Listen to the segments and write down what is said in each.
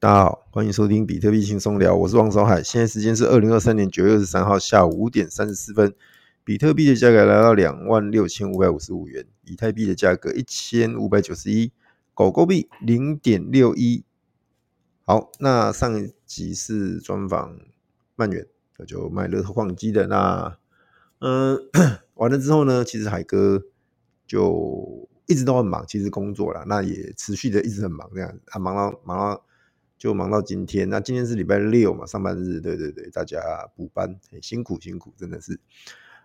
大家好，欢迎收听比特币轻松聊，我是王守海。现在时间是二零二三年九月二十三号下午五点三十四分，比特币的价格来到两万六千五百五十五元，以太币的价格一千五百九十一，狗狗币零点六一。好，那上一集是专访曼远，那就卖乐透矿机的。那嗯，完了之后呢，其实海哥就一直都很忙，其实工作啦，那也持续的一直很忙，这样啊，忙到忙到。就忙到今天，那今天是礼拜六嘛，上班日，对对对，大家补班很，辛苦辛苦，真的是。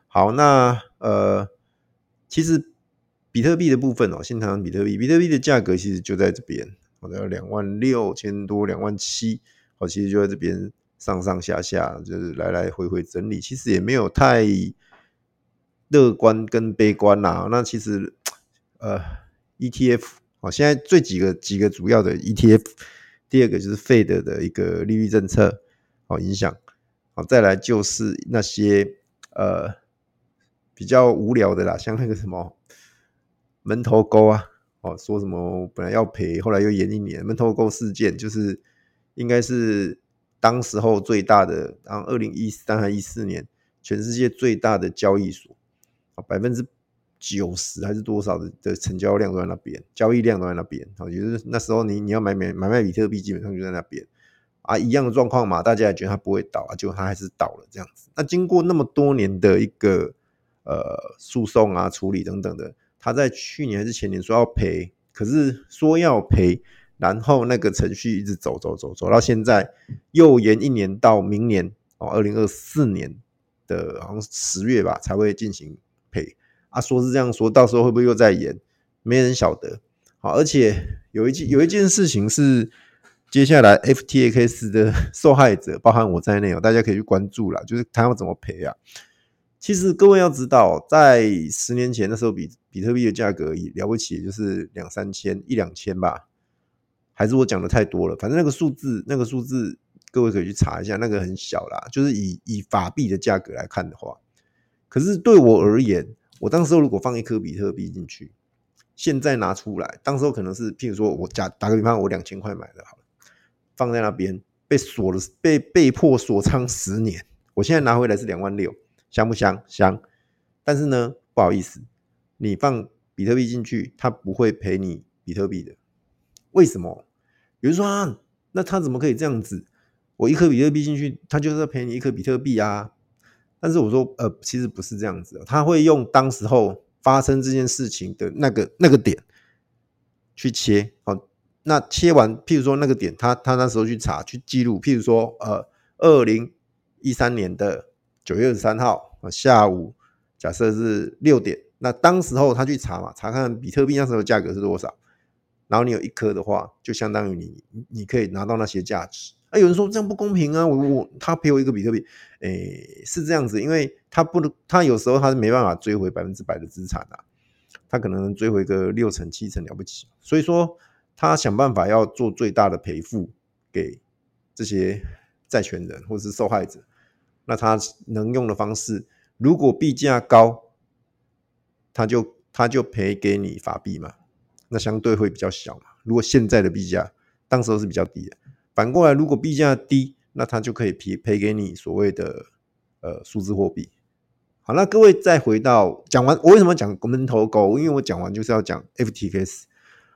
好，那呃，其实比特币的部分哦，先谈比特币，比特币的价格其实就在这边，好像两万六千多，两万七，我，其实就在这边上上下下，就是来来回回整理，其实也没有太乐观跟悲观呐。那其实呃，ETF 哦，现在最几个几个主要的 ETF。第二个就是 Fed 的一个利率政策，好影响，好再来就是那些呃比较无聊的啦，像那个什么门头沟啊，哦说什么本来要赔，后来又延一年，门头沟事件就是应该是当时候最大的，然后二零一三还一四年全世界最大的交易所，啊百分之。九十还是多少的的成交量都在那边，交易量都在那边，好，也就是那时候你你要买买买卖比特币，基本上就在那边啊，一样的状况嘛，大家也觉得它不会倒啊，结果它还是倒了这样子。那经过那么多年的一个呃诉讼啊、处理等等的，他在去年还是前年说要赔，可是说要赔，然后那个程序一直走走走走到现在，又延一年到明年哦，二零二四年的好像十月吧才会进行。啊，说是这样说，到时候会不会又再演？没人晓得。好，而且有一件有一件事情是，接下来 FTX 的 受害者，包含我在内哦，大家可以去关注啦，就是他要怎么赔啊？其实各位要知道，在十年前那时候比，比特币的价格也了不起，就是两三千一两千吧，还是我讲的太多了？反正那个数字，那个数字，各位可以去查一下，那个很小啦，就是以以法币的价格来看的话，可是对我而言。我当时如果放一颗比特币进去，现在拿出来，当时候可能是，譬如说我假打个比方，我两千块买的，好了，放在那边被锁了，被被迫锁仓十年，我现在拿回来是两万六，香不香？香。但是呢，不好意思，你放比特币进去，它不会赔你比特币的。为什么？比如说啊，那他怎么可以这样子？我一颗比特币进去，他就是要赔你一颗比特币啊。但是我说，呃，其实不是这样子，他会用当时候发生这件事情的那个那个点去切，好，那切完，譬如说那个点，他他那时候去查去记录，譬如说，呃，二零一三年的九月二十三号下午，假设是六点，那当时候他去查嘛，查看比特币那时候价格是多少，然后你有一颗的话，就相当于你你可以拿到那些价值。啊，有人说这样不公平啊！我我他赔我一个比特币，诶、是这样子，因为他不能，他有时候他是没办法追回百分之百的资产啊，他可能追回个六成七成了不起，所以说他想办法要做最大的赔付给这些债权人或者是受害者，那他能用的方式，如果币价高，他就他就赔给你法币嘛，那相对会比较小嘛。如果现在的币价当时候是比较低的。反过来，如果币价低，那他就可以赔赔给你所谓的呃数字货币。好，那各位再回到讲完，我为什么讲门头沟？因为我讲完就是要讲 FTX。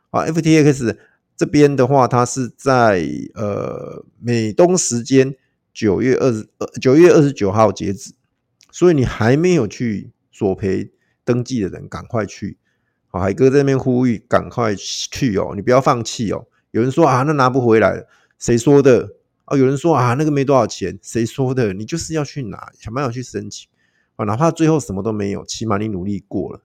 啊，FTX 这边的话，它是在呃美东时间九月二十呃九月二十九号截止，所以你还没有去索赔登记的人，赶快去。好，海哥在那边呼吁，赶快去哦，你不要放弃哦。有人说啊，那拿不回来了。谁说的啊？有人说啊，那个没多少钱。谁说的？你就是要去拿，想办法去申请啊，哪怕最后什么都没有，起码你努力过了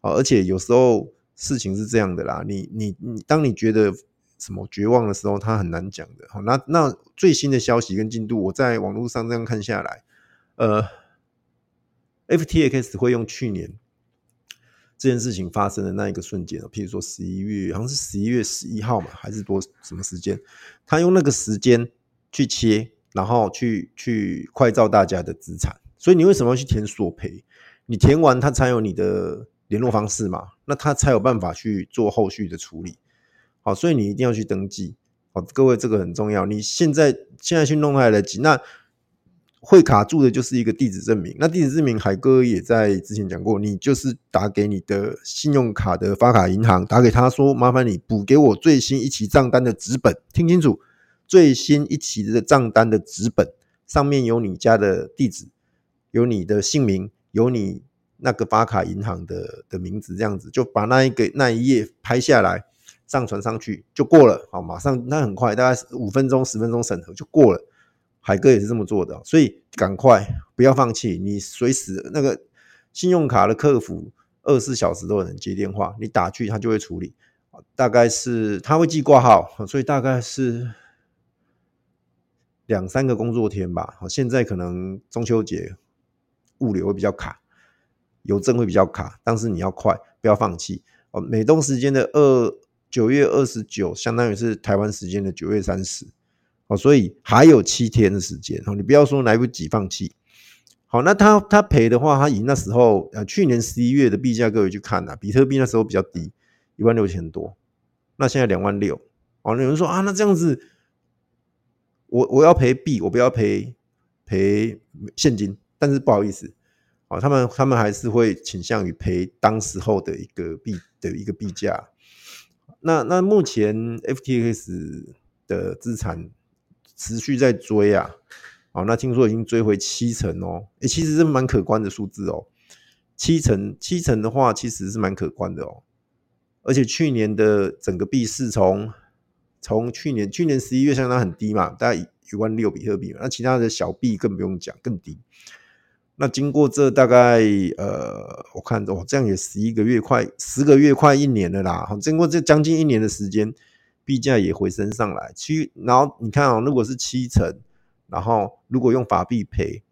啊。而且有时候事情是这样的啦，你你你，当你觉得什么绝望的时候，他很难讲的。好，那那最新的消息跟进度，我在网络上这样看下来，呃，FTX 会用去年。这件事情发生的那一个瞬间，譬如说十一月，好像是十一月十一号嘛，还是多什么时间？他用那个时间去切，然后去去快照大家的资产。所以你为什么要去填索赔？你填完他才有你的联络方式嘛，那他才有办法去做后续的处理。好，所以你一定要去登记。好，各位这个很重要。你现在现在去弄还来得及，那会卡住的就是一个地址证明。那地址证明，海哥也在之前讲过，你就是打给你的信用卡的发卡银行，打给他说，麻烦你补给我最新一期账单的纸本，听清楚，最新一期的账单的纸本上面有你家的地址，有你的姓名，有你那个发卡银行的的名字，这样子就把那一个那一页拍下来。上传上去就过了，好，马上那很快，大概五分钟、十分钟审核就过了。海哥也是这么做的，所以赶快不要放弃，你随时那个信用卡的客服二十四小时都有人接电话，你打去他就会处理，大概是他会寄挂号，所以大概是两三个工作天吧。好，现在可能中秋节物流会比较卡，邮政会比较卡，但是你要快，不要放弃哦。美东时间的二。九月二十九，相当于是台湾时间的九月三十，哦，所以还有七天的时间，哦，你不要说来不及放弃。好，那他他赔的话，他以那时候呃去年十一月的币价，各位去看呐，比特币那时候比较低，一万六千多，那现在两万六，哦，有人说啊，那这样子，我我要赔币，我不要赔赔现金，但是不好意思，哦，他们他们还是会倾向于赔当时候的一个币的一个币价。那那目前 FTX 的资产持续在追啊，好，那听说已经追回七成哦，诶，其实是蛮可观的数字哦，七成七成的话其实是蛮可观的哦，而且去年的整个币市从从去年去年十一月相当很低嘛，大概一万六比特币，那其他的小币更不用讲，更低。那经过这大概呃，我看哦，这样也十一个月，快十个月，快一年了啦。经过这将近一年的时间，币价也回升上来。七，然后你看哦，如果是七成，然后如果用法币赔，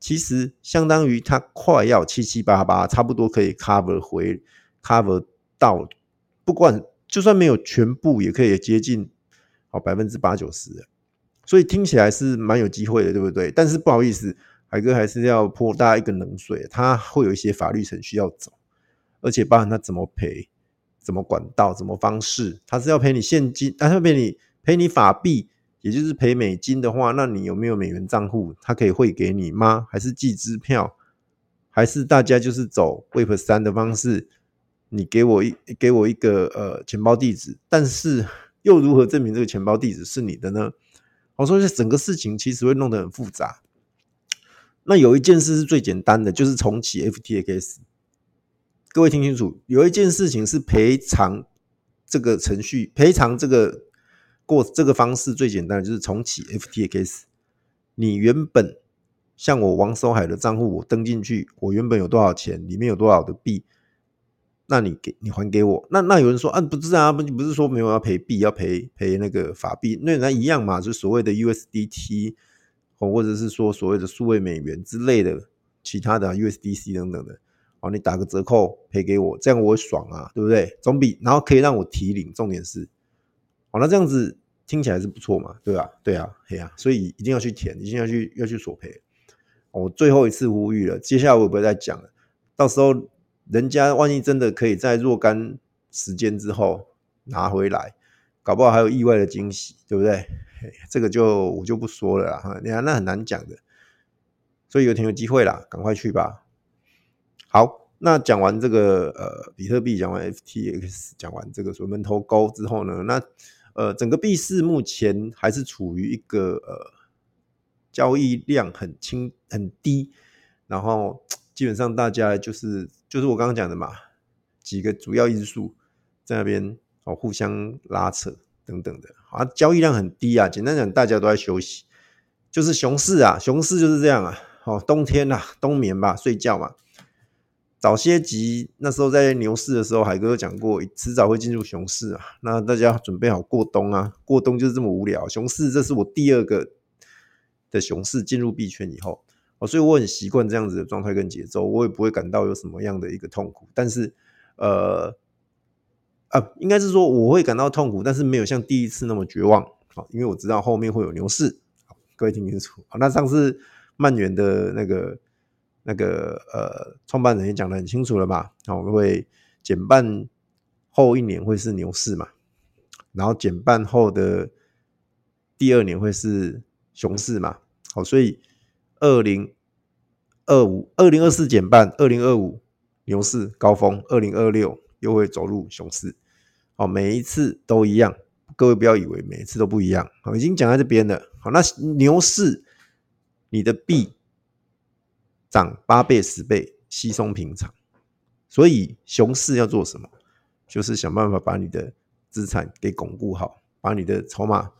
其实相当于它快要七七八八，差不多可以 cover 回 cover 到，不管就算没有全部，也可以接近好百分之八九十。所以听起来是蛮有机会的，对不对？但是不好意思。海哥还是要泼大家一个冷水，他会有一些法律程序要走，而且包含他怎么赔、怎么管道、怎么方式，他是要赔你现金，他要赔你赔你法币，也就是赔美金的话，那你有没有美元账户？他可以汇给你吗？还是寄支票？还是大家就是走 Web 三的方式？你给我一给我一个呃钱包地址，但是又如何证明这个钱包地址是你的呢？我说这整个事情其实会弄得很复杂。那有一件事是最简单的，就是重启 FTX。各位听清楚，有一件事情是赔偿这个程序，赔偿这个过这个方式最简单的就是重启 FTX。你原本像我王守海的账户，我登进去，我原本有多少钱，里面有多少的币，那你给你还给我。那那有人说啊，不是啊，不不是说没有要赔币，要赔赔那个法币，那那一样嘛，就所谓的 USDT。或者是说所谓的数位美元之类的，其他的 USDC 等等的，哦，你打个折扣赔给我，这样我爽啊，对不对？总比然后可以让我提领，重点是，哦，那这样子听起来是不错嘛，对吧？对啊，对啊，所以一定要去填，一定要去要去索赔。我最后一次呼吁了，接下来我不会再讲了。到时候人家万一真的可以在若干时间之后拿回来，搞不好还有意外的惊喜，对不对？这个就我就不说了啦，你看那很难讲的，所以有挺有机会啦，赶快去吧。好，那讲完这个呃比特币，讲完 FTX，讲完这个所谓门头沟之后呢，那呃整个币市目前还是处于一个呃交易量很轻很低，然后基本上大家就是就是我刚刚讲的嘛，几个主要因素在那边哦互相拉扯。等等的啊，交易量很低啊。简单讲，大家都在休息，就是熊市啊，熊市就是这样啊。哦，冬天啊，冬眠吧，睡觉嘛。早些集那时候在牛市的时候，海哥有讲过，迟早会进入熊市啊。那大家准备好过冬啊，过冬就是这么无聊。熊市，这是我第二个的熊市进入币圈以后，哦，所以我很习惯这样子的状态跟节奏，我也不会感到有什么样的一个痛苦。但是，呃。啊，应该是说我会感到痛苦，但是没有像第一次那么绝望。啊，因为我知道后面会有牛市。各位听清楚。好，那上次曼元的那个那个呃创办人也讲得很清楚了嘛。好，我们会减半后一年会是牛市嘛，然后减半后的第二年会是熊市嘛，好，所以二零二五、二零二四减半，二零二五牛市高峰，二零二六又会走入熊市，哦，每一次都一样，各位不要以为每一次都不一样，好，已经讲在这边了，好，那牛市你的币涨八倍、十倍，稀松平常，所以熊市要做什么？就是想办法把你的资产给巩固好，把你的筹码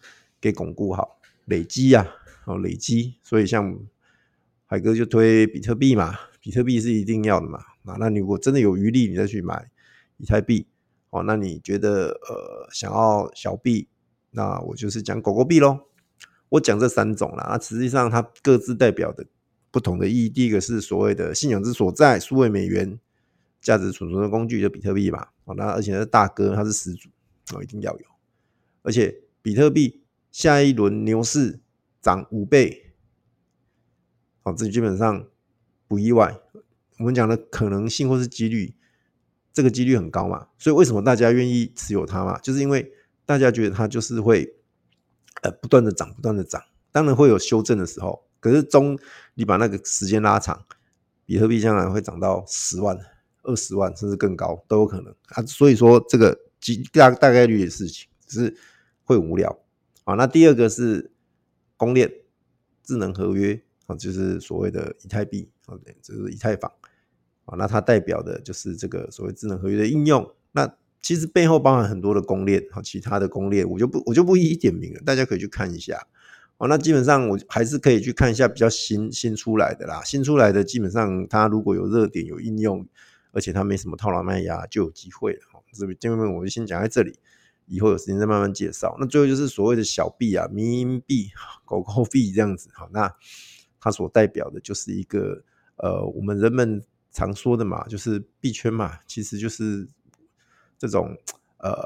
给巩固好，累积呀，哦，累积。所以像海哥就推比特币嘛，比特币是一定要的嘛。啊，那你如果真的有余力，你再去买以太币。哦，那你觉得呃想要小币，那我就是讲狗狗币喽。我讲这三种啦，那实际上它各自代表的不同的意义。第一个是所谓的信仰之所在，数位美元。价值储存的工具就比特币嘛，哦，那而且是大哥，他是始祖，哦，一定要有。而且比特币下一轮牛市涨五倍，哦，这基本上不意外。我们讲的可能性或是几率，这个几率很高嘛。所以为什么大家愿意持有它嘛？就是因为大家觉得它就是会呃不断的涨，不断的涨。当然会有修正的时候，可是中你把那个时间拉长，比特币将来会涨到十万。二十万甚至更高都有可能啊，所以说这个几大大概率的事情，只是会无聊啊。那第二个是公链智能合约啊，就是所谓的以太币啊，对，就是以太坊啊。那它代表的就是这个所谓智能合约的应用。那其实背后包含很多的公链啊，其他的公链我就不我就不一一点名了，大家可以去看一下。哦，那基本上我还是可以去看一下比较新新出来的啦，新出来的基本上它如果有热点有应用。而且它没什么套牢卖压，就有机会了。这边这边我就先讲在这里，以后有时间再慢慢介绍。那最后就是所谓的小币啊，迷因币、狗狗币这样子。好，那它所代表的就是一个呃，我们人们常说的嘛，就是币圈嘛，其实就是这种呃，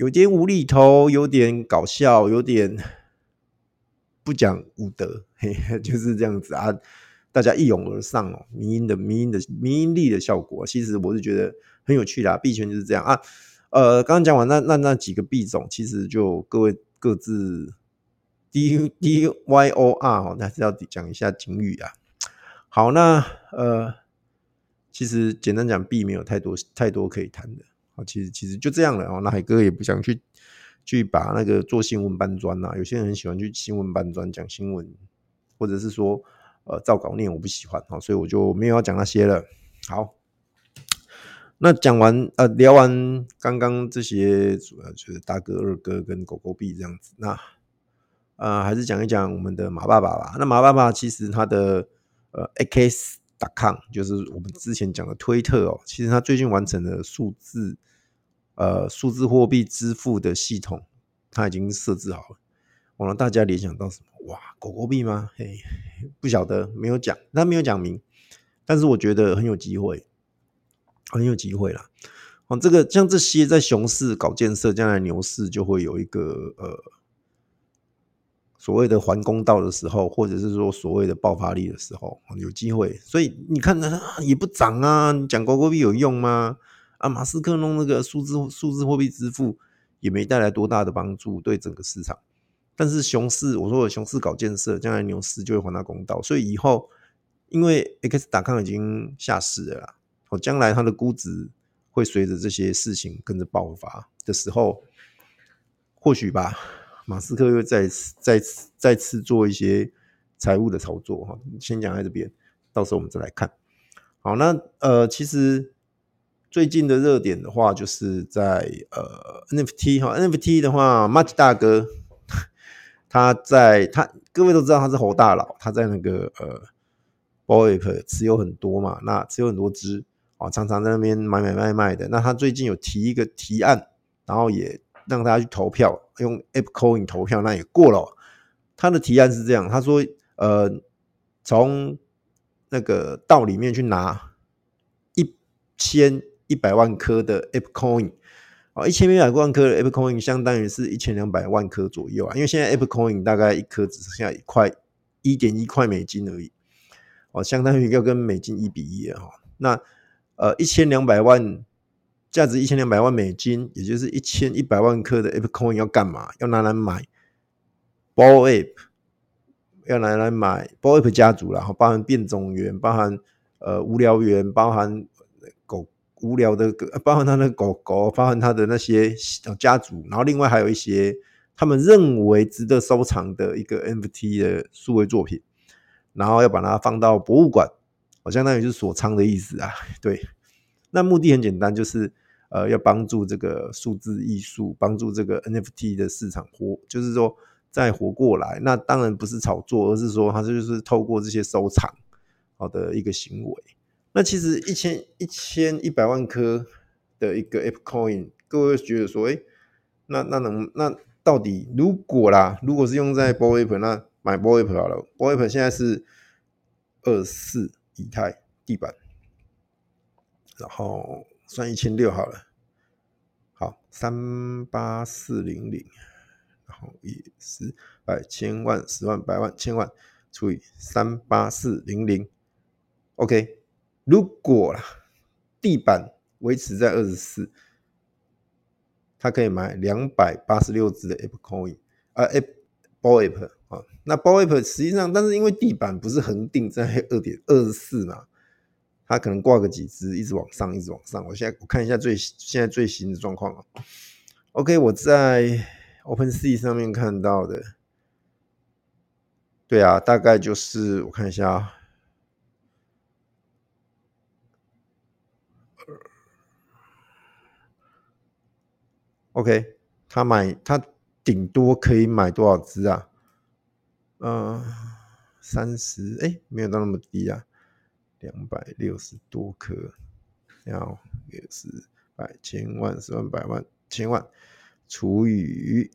有点无厘头，有点搞笑，有点不讲武德，嘿，就是这样子啊。大家一拥而上哦，迷因的迷因的迷因力的效果，其实我是觉得很有趣的啊。币圈就是这样啊。呃，刚刚讲完那那那几个币种，其实就各位各自 D D Y O R 哦，还是要讲一下警语啊。好，那呃，其实简单讲，币没有太多太多可以谈的。好，其实其实就这样了哦。那海哥也不想去去把那个做新闻搬砖呐。有些人很喜欢去新闻搬砖讲新闻，或者是说。呃，照稿念我不喜欢啊，所以我就没有要讲那些了。好，那讲完呃，聊完刚刚这些，主要就是大哥、二哥跟狗狗币这样子。那呃，还是讲一讲我们的马爸爸吧。那马爸爸其实他的呃，x.com 就是我们之前讲的推特哦，其实他最近完成了数字呃数字货币支付的系统，它已经设置好了。我让大家联想到什么？哇，狗狗币吗？嘿，不晓得，没有讲，他没有讲明，但是我觉得很有机会，很有机会啦。哦，这个像这些在熊市搞建设，将来牛市就会有一个呃所谓的还公道的时候，或者是说所谓的爆发力的时候，有机会。所以你看呢，也不涨啊，讲狗狗币有用吗？啊，马斯克弄那个数字数字货币支付也没带来多大的帮助，对整个市场。但是熊市，我说的熊市搞建设，将来牛市就会还他公道。所以以后，因为 X.com 已经下市了啦，哦，将来它的估值会随着这些事情跟着爆发的时候，或许吧，马斯克又再次、再次、再次做一些财务的操作哈。先讲在这边，到时候我们再来看。好，那呃，其实最近的热点的话，就是在呃 NFT 哈，NFT 的话，Mach 大哥。他在他各位都知道他是猴大佬，他在那个呃 Bored Ape 持有很多嘛，那持有很多只啊，常常在那边买买卖卖的。那他最近有提一个提案，然后也让大家去投票，用 AppCoin 投票，那也过了。他的提案是这样，他说呃，从那个道里面去拿一千一百万颗的 ApeCoin 哦。一千一百万颗的 ApeCoin 相当于是一千两百万颗左右啊，因为现在 ApeCoin 大概一颗只剩下一块一点一块美金而已，哦，相当于要跟美金一比一啊。那呃一千两百万价值一千两百万美金，也就是一千一百万颗的 ApeCoin 要干嘛？要拿来买 Ball Ape，要拿来买 Ball Ape 家族然后包含变种猿，包含呃无聊猿，包含无聊的，包含他的狗狗，包含他的那些家族，然后另外还有一些他们认为值得收藏的一个 NFT 的数位作品，然后要把它放到博物馆，好相当于是锁仓的意思啊。对，那目的很简单，就是。呃，要帮助这个数字艺术，帮助这个 NFT 的市场活，就是说再活过来。那当然不是炒作，而是说它就是透过这些收藏好的一个行为。那其实一千一千一百万颗的一个 Ape Coin，各位觉得说，诶，那那能那到底如果啦，如果是用在 b o a p 那买 BoApe 好了。b o a p 现在是二四以太地板，然后。算一千六好了，好，三八四零零，然后一十百千万十万百万千万除以三八四零零，OK，如果地板维持在二十四，它可以买两百八十六只的 Apple Coin，啊，Ape Bored Ape 啊，那 Bored Ape 实际上，但是因为地板不是恒定在二点二十四嘛。它可能挂个几只，一直往上，一直往上。我现在我看一下最现在最新的状况啊。OK，我在 OpenSea 上面看到的，对啊，大概就是我看一下，OK，他买他顶多可以买多少只啊？嗯，三十，哎，没有到那么低啊。两百六十多颗，然后也是百千万十万百万千万除以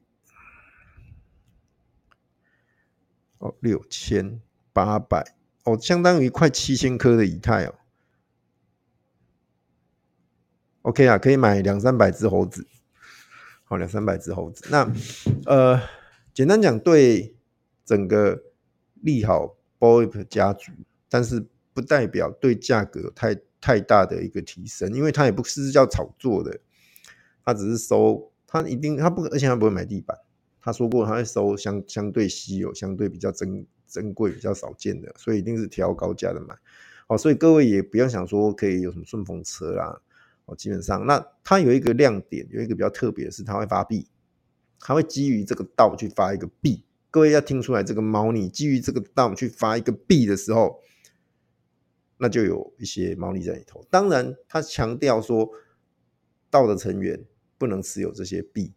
哦六千八百哦，相当于快七千颗的以太哦。OK 啊，可以买两三百只猴子，两三百只猴子。那呃，简单讲，对整个利好 Bored Ape 家族，但是。不代表对价格有太太大的一个提升，因为它也不是叫炒作的，它只是收，它一定它不，而且它不会买地板，他说过他会收相相对稀有、相对比较珍珍贵、比较少见的，所以一定是挑高价的买。好，所以各位也不要想说可以有什么顺风车啦，哦，基本上那它有一个亮点，有一个比较特别的是，它会发币，它会基于这个道去发一个币。各位要听出来这个猫腻，基于这个道去发一个币的时候。那就有一些猫腻在里头。当然，他强调说，道的成员不能持有这些币，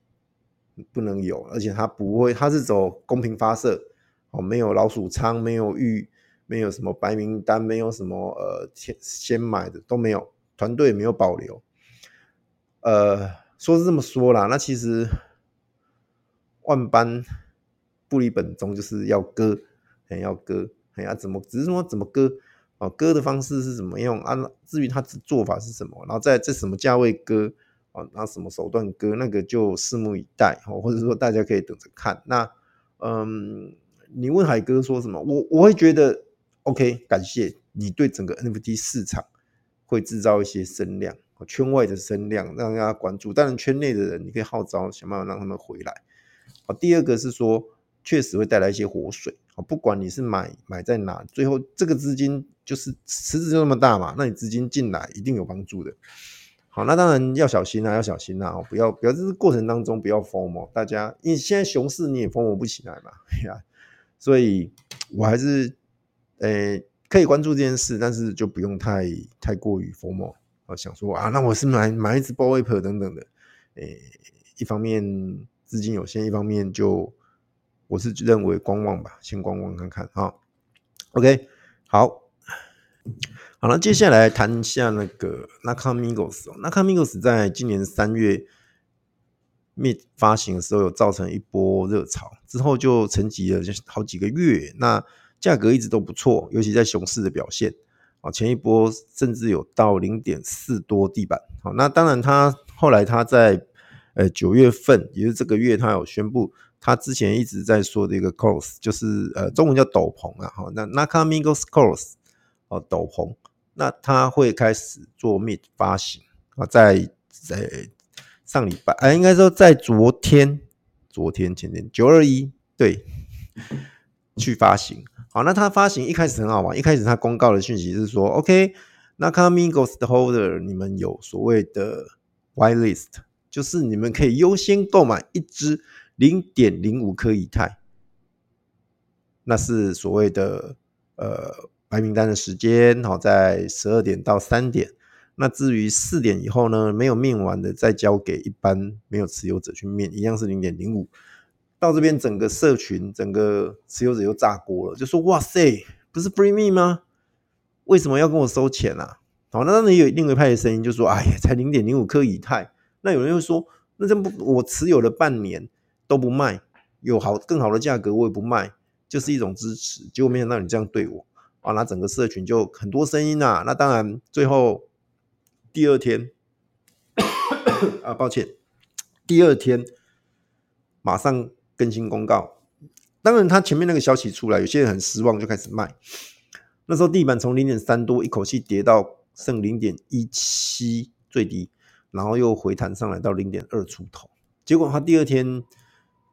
不能有，而且他不会，他是走公平发射，哦，没有老鼠仓，没有预，没有什么白名单，没有什么呃先先买的都没有，团队没有保留。呃，说是这么说啦，那其实万般不离本宗，就是要割，还要割，还要怎么，只是说怎么割。哦，割的方式是怎么样啊？至于它的做法是什么，然后在这什么价位割，啊，拿什么手段割，那个就拭目以待，哦，或者说大家可以等着看。那，嗯，你问海哥说什么？我我会觉得，OK，感谢你对整个 NFT 市场会制造一些声量，圈外的声量让大家关注。当然，圈内的人你可以号召想办法让他们回来。好，第二个是说，确实会带来一些活水。不管你是买买在哪，最后这个资金。就是池子就那么大嘛，那你资金进来一定有帮助的。好，那当然要小心啊，要小心啊，不要不要，这是过程当中不要 FOMO，大家，因为现在熊市你也疯不起来嘛，呀，所以我还是，诶、可以关注这件事，但是就不用太太过于 FOMO，我想说啊，那我是买买一只 Bored Ape 等等的，诶、一方面资金有限，一方面就我是认为观望吧，先观望看看啊。OK，好。好了，接下来谈一下那个 Nakamigos，Nakamigos 在今年三月 m i 发行的时候，有造成一波热潮，之后就沉寂了好几个月。那价格一直都不错，尤其在熊市的表现啊，前一波甚至有到零点四多地板。好，那当然，他后来他在呃九月份，也就是这个月，他有宣布，他之前一直在说的一个 Cross，就是呃中文叫斗篷啊。好，那 Nakamigos Cross。哦，斗篷，那他会开始做 mid 发行啊，在在上礼拜，哎，应该说在昨天，昨天前天九二一，对，去发行。好，那它发行一开始很好玩，一开始它公告的讯息是说，OK，那 Casamigos 的 Holder，你们有所谓的 White List，就是你们可以优先购买一支零点零五颗以太，那是所谓的呃白名单的时间，好，在十二点到三点。那至于四点以后呢，没有面完的，再交给一般没有持有者去面，一样是零点零五。到这边整个社群，整个持有者又炸锅了，就说：“哇塞，不是 free Me 吗？为什么要跟我收钱啊？”好，那当然有另外一派的声音，就说：“哎呀，才零点零五克以太。”那有人又说：“那这不我持有了半年都不卖，有好更好的价格我也不卖，就是一种支持。”结果没想到你这样对我啊！那整个社群就很多声音啊。那当然最后。第二天 啊，抱歉，第二天马上更新公告。当然，他前面那个消息出来，有些人很失望，就开始卖。那时候地板从零点三多一口气跌到剩零点一七最低，然后又回弹上来到零点二出头。结果他第二天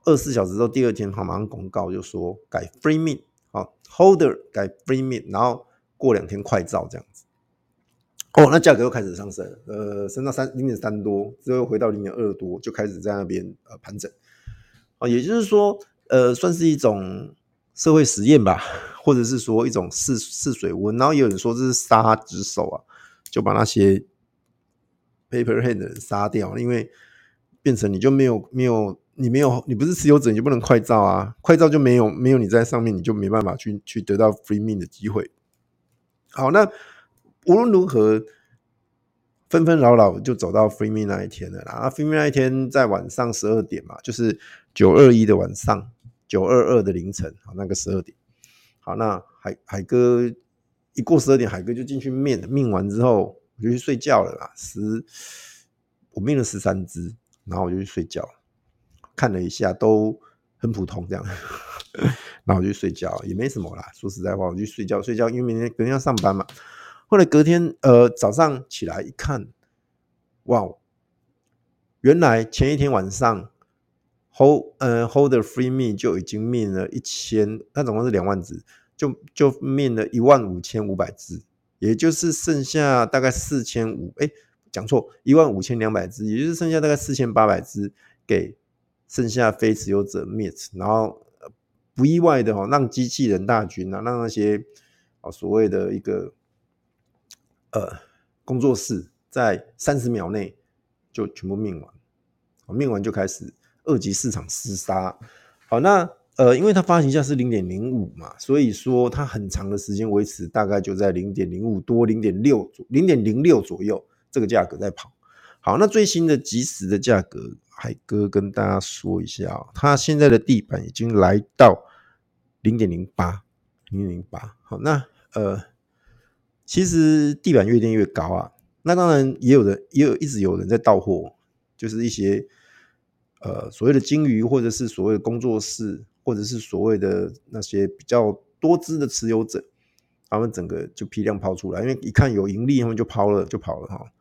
二十四小时之后，第二天他马上公告就说改 free mint 好 holder 改 free mint，然后过两天快照这样子。哦，那价格又开始上升，呃，升到三零点三多，之后又回到零点二多，就开始在那边呃盘整。哦，也就是说，呃，算是一种社会实验吧，或者是说一种试试水温。然后有人说这是杀之手啊，就把那些 paper hand 的人杀掉，因为变成你就没有没有你没有你不是持有者，你就不能快照啊，快照就没有没有你在上面，你就没办法去去得到 free mint 的机会。好，那。无论如何，纷纷扰扰就走到 free me 那一天了啦。，free me 那一天在晚上十二点嘛，就是九二一的晚上，九二二的凌晨，好，那个十二点。好，那海海哥一过十二点，海哥就进去 mint，mint 完之后我就去睡觉了啦。十，我面了十三只，然后我就去睡觉，看了一下都很普通这样，然后我就睡觉，也没什么啦。说实在话，我就睡觉睡觉，因为明天隔天要上班嘛。后来隔天，呃，早上起来一看，哇，原来前一天晚上，hold，呃，holder free m e 就已经 mint 了一千，它总共是两万只，就就灭了一万五千五百只，也就是剩下大概四千五，哎，讲错，一万五千两百只，也就是剩下大概四千八百只给剩下非持有者 mix 然后不意外的哦，让机器人大军啊，让那些啊所谓的一个。呃，工作室在三十秒内就全部命完，啊，mint 完就开始二级市场厮杀。好，那呃，因为它发行价是零点零五嘛，所以说它很长的时间维持大概就在零点零五多零点六零点零六左右这个价格在跑。好，那最新的即时的价格，海哥跟大家说一下，它现在的地板已经来到零点零八零点零八。好，那呃。其实地板越垫越高啊，那当然也有人也有一直有人在到货，就是一些呃所谓的金鱼，或者是所谓的工作室，或者是所谓的那些比较多支的持有者，他们整个就批量抛出来，因为一看有盈利，他们就抛了就跑了哈。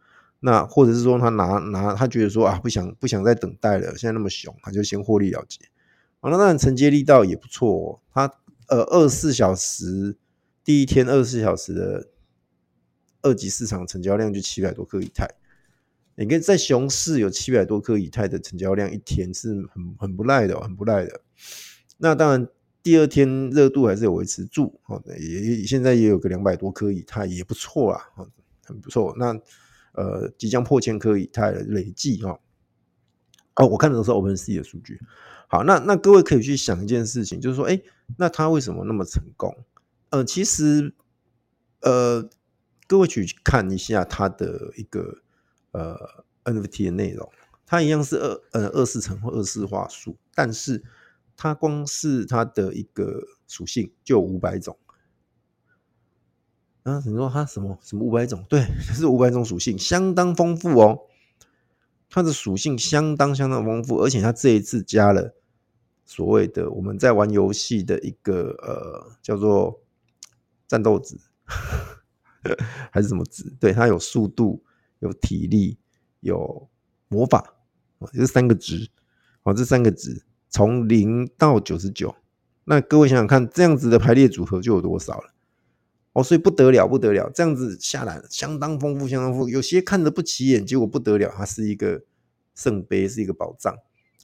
那或者是说他拿拿他觉得说啊不想不想再等待了，现在那么熊，他就先获利了结。啊，那当然承接力道也不错哦，他呃二十四小时第一天二十四小时的。二级市场成交量就七百多克以太，你看在熊市有七百多颗以太的成交量，一天是很很不赖的，很不赖的。那当然，第二天热度还是有维持住，也现在也有个两百多颗以太，也不错啦，很不错。那呃，即将破千颗以太的累计哈。哦，我看的都是 OpenSea 的数据。好，那那各位可以去想一件事情，就是说，哎，那他为什么那么成功？呃，其实，呃。各位去看一下它的一个呃 NFT 的内容，它一样是二呃二次层或二次画素，但是它光是它的一个属性就五百种啊！你说它什么什么五百种？对，是五百种属性，相当丰富哦。它的属性相当相当丰富，而且它这一次加了所谓的我们在玩游戏的一个呃叫做战斗值。还是什么值？对，它有速度、有体力、有魔法，这三个值，哦，这三个值从零到九十九，那各位想想看，这样子的排列组合就有多少了？哦，所以不得了，不得了，这样子下来相当丰富，相当丰富。有些看着不起眼，结果不得了，它是一个圣杯，是一个宝藏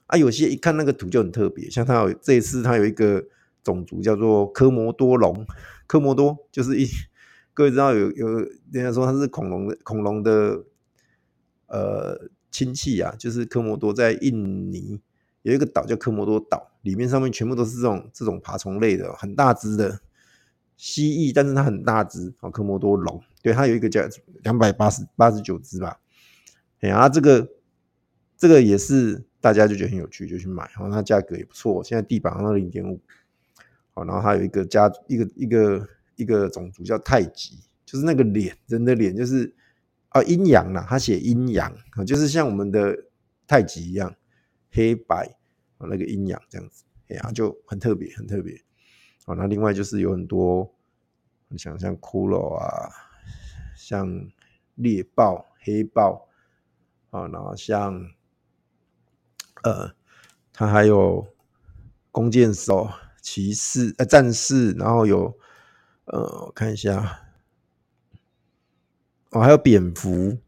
啊。有些一看那个图就很特别，像它有这一次它有一个种族叫做科摩多龙，科摩多就是一各位知道有有人家说它是恐龙的恐龙的呃亲戚啊，就是科摩多在印尼。有一个岛叫科摩多岛，里面上面全部都是这种这种爬虫类的，很大只的蜥蜴，但是它很大只啊。科摩多龙，对，它有一个叫两百八十八十九只吧。哎呀，这个这个也是大家就觉得很有趣，就去买，然后它价格也不错，现在地板上零点五。好，然后它有一个家一个一个一个种族叫太极，就是那个脸人的脸就是啊阴阳啦，他写阴阳啊，就是像我们的太极一样。黑白啊，那个阴阳这样子，哎呀，就很特别，很特别。哦，那另外就是有很多，你想像骷髅啊，像猎豹、黑豹啊，然后像呃，他还有弓箭手、骑士、呃战士，然后有呃，我看一下，哦，还有蝙蝠。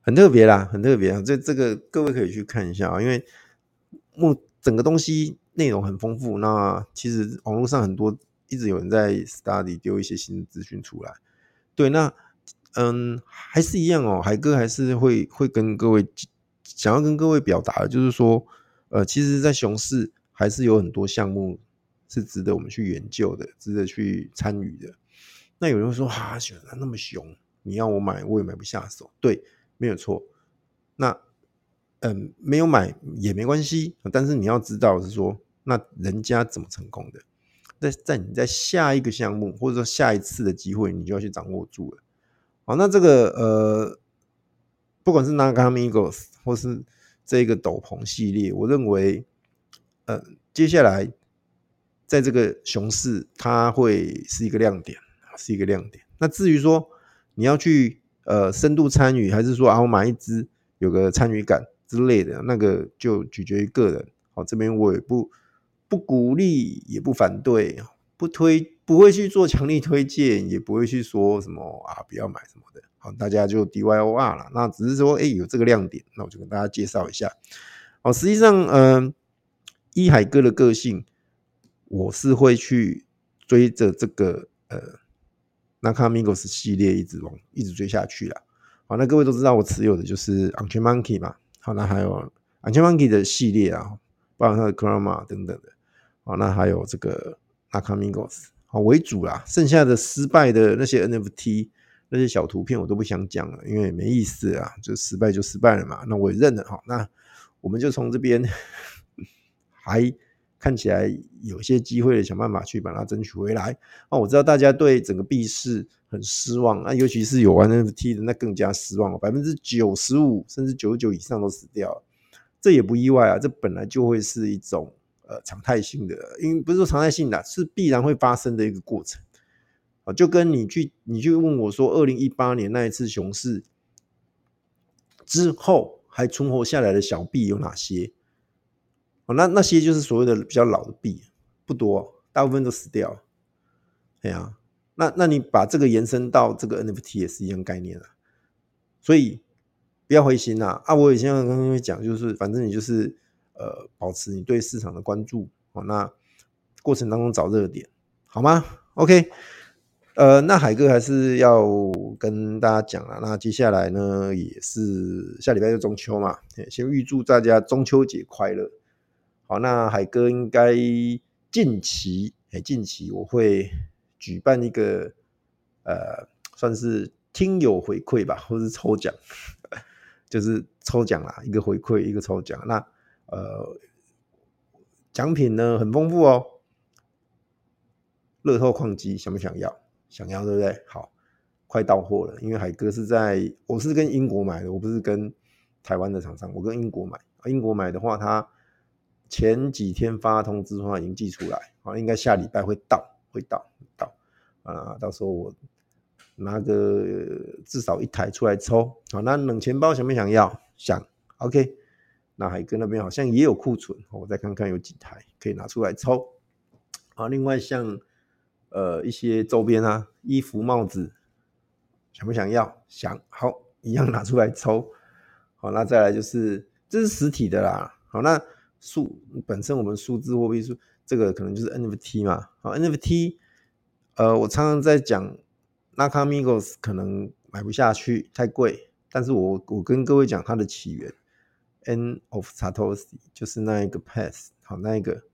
很特别啦，很特别啊！这这个各位可以去看一下啊，因为目整个东西内容很丰富。那其实网络上很多一直有人在 study 丢一些新的资讯出来。对，那嗯，还是一样哦，海哥还是会会跟各位想要跟各位表达的，就是说，呃，其实，在熊市还是有很多项目是值得我们去研究的，值得去参与的。那有人会说，啊，选择那么熊，你要我买，我也买不下手。对。没有错，那嗯，没有买也没关系，但是你要知道是说，那人家怎么成功的，在在你在下一个项目或者说下一次的机会，你就要去掌握住了。好，那这个呃，不管是 Nakamigos 或是这个斗篷系列，我认为，呃，接下来在这个熊市，它会是一个亮点，是一个亮点。那至于说你要去。呃，深度参与还是说啊，我买一支有个参与感之类的，那个就取决于个人。好，这边我也不不鼓励，也不反对，不推，不会去做强力推荐，也不会去说什么啊，不要买什么的。好，大家就 DYOR 了。那只是说，哎、有这个亮点，那我就跟大家介绍一下。好，实际上，嗯、呃，依海哥的个性，我是会去追着这个呃。Nakamigos 系列一直往一直追下去了，好，那各位都知道我持有的就是 Ancient Monkey 嘛，好，那还有 Ancient Monkey 的系列啊，包括它的 Chroma 等等的，好，那还有这个 Nakamigos 好为主啦，剩下的失败的那些 NFT 那些小图片我都不想讲了，因为没意思啊，就失败就失败了嘛，那我也认了哈，那我们就从这边 还。看起来有些机会的，想办法去把它争取回来。啊，我知道大家对整个币市很失望，那尤其是有玩 NFT 的，那更加失望了。百分之九十五甚至九十九以上都死掉了，这也不意外啊。这本来就会是一种呃常态性的，因为不是说常态性的，是必然会发生的一个过程。啊，就跟你去你去问我说，二零一八年那一次熊市之后还存活下来的小币有哪些？哦，那那些就是所谓的比较老的币，不多，大部分都死掉了。对啊，那那你把这个延伸到这个 NFT 也是一样概念啊。所以不要灰心啊！啊，我也像刚刚讲，就是反正你就是呃，保持你对市场的关注哦。那过程当中找热点，好吗？OK，呃，那海哥还是要跟大家讲了。那接下来呢，也是下礼拜就中秋嘛，先预祝大家中秋节快乐。好，那海哥应该近期，哎，近期我会举办一个，呃，算是听友回馈吧，或是抽奖，就是抽奖啦，一个回馈，一个抽奖。那呃，奖品呢很丰富哦，乐透矿机想不想要？想要对不对？好，快到货了，因为海哥是在，我是跟英国买的，我不是跟台湾的厂商，我跟英国买。英国买的话，它。前几天发通知的话已经寄出来，好，应该下礼拜会到，会到，到，啊，到时候我拿个至少一台出来抽，好，那冷钱包想不想要？想，OK，那海哥那边好像也有库存，我再看看有几台可以拿出来抽。啊，另外像呃一些周边啊，衣服、帽子，想不想要？想，好，一样拿出来抽。好，那再来就是这是实体的啦。好，那数本身我们数字货币数这个可能就是 NFT 嘛。好，NFT，呃，我常常在讲，Nakamigos 可能买不下去，太贵。但是我我跟各位讲它的起源，N of Satoshi 就是那一个 Pass，好，那一个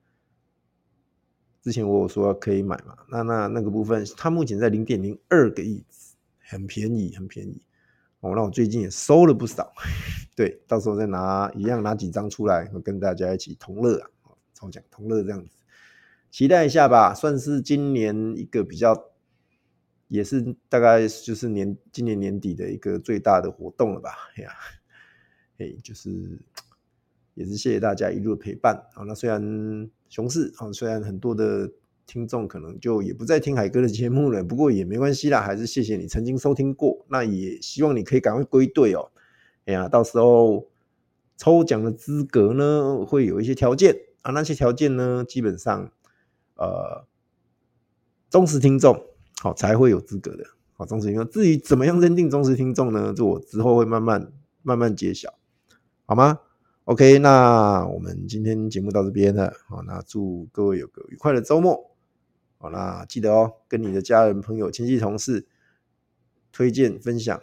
之前我有说可以买嘛，那那那个部分它目前在零点零二个亿，很便宜，很便宜。哦，那我最近也收了不少，对，到时候再拿一样拿几张出来，我跟大家一起同乐啊，抽奖同乐这样子，期待一下吧，算是今年一个比较。也是大概就是年今年年底的一个最大的活动了吧？哎呀，哎，就是也是谢谢大家一路的陪伴啊。那虽然熊市啊，虽然很多的听众可能就也不再听海哥的节目了，不过也没关系啦，还是谢谢你曾经收听过。那也希望你可以赶快归队哦。哎呀，到时候抽奖的资格呢，会有一些条件啊，那些条件呢，基本上呃，忠实听众。好，才会有资格的。好，忠实听众。至于怎么样认定忠实听众呢？这我之后会慢慢慢慢揭晓，好吗？OK，那我们今天节目到这边了。好，那祝各位有个愉快的周末。好，啦记得哦，跟你的家人、朋友、亲戚、同事推荐分享，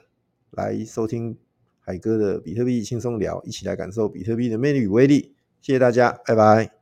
来收听海哥的比特币轻松聊，一起来感受比特币的魅力与威力。谢谢大家，拜拜。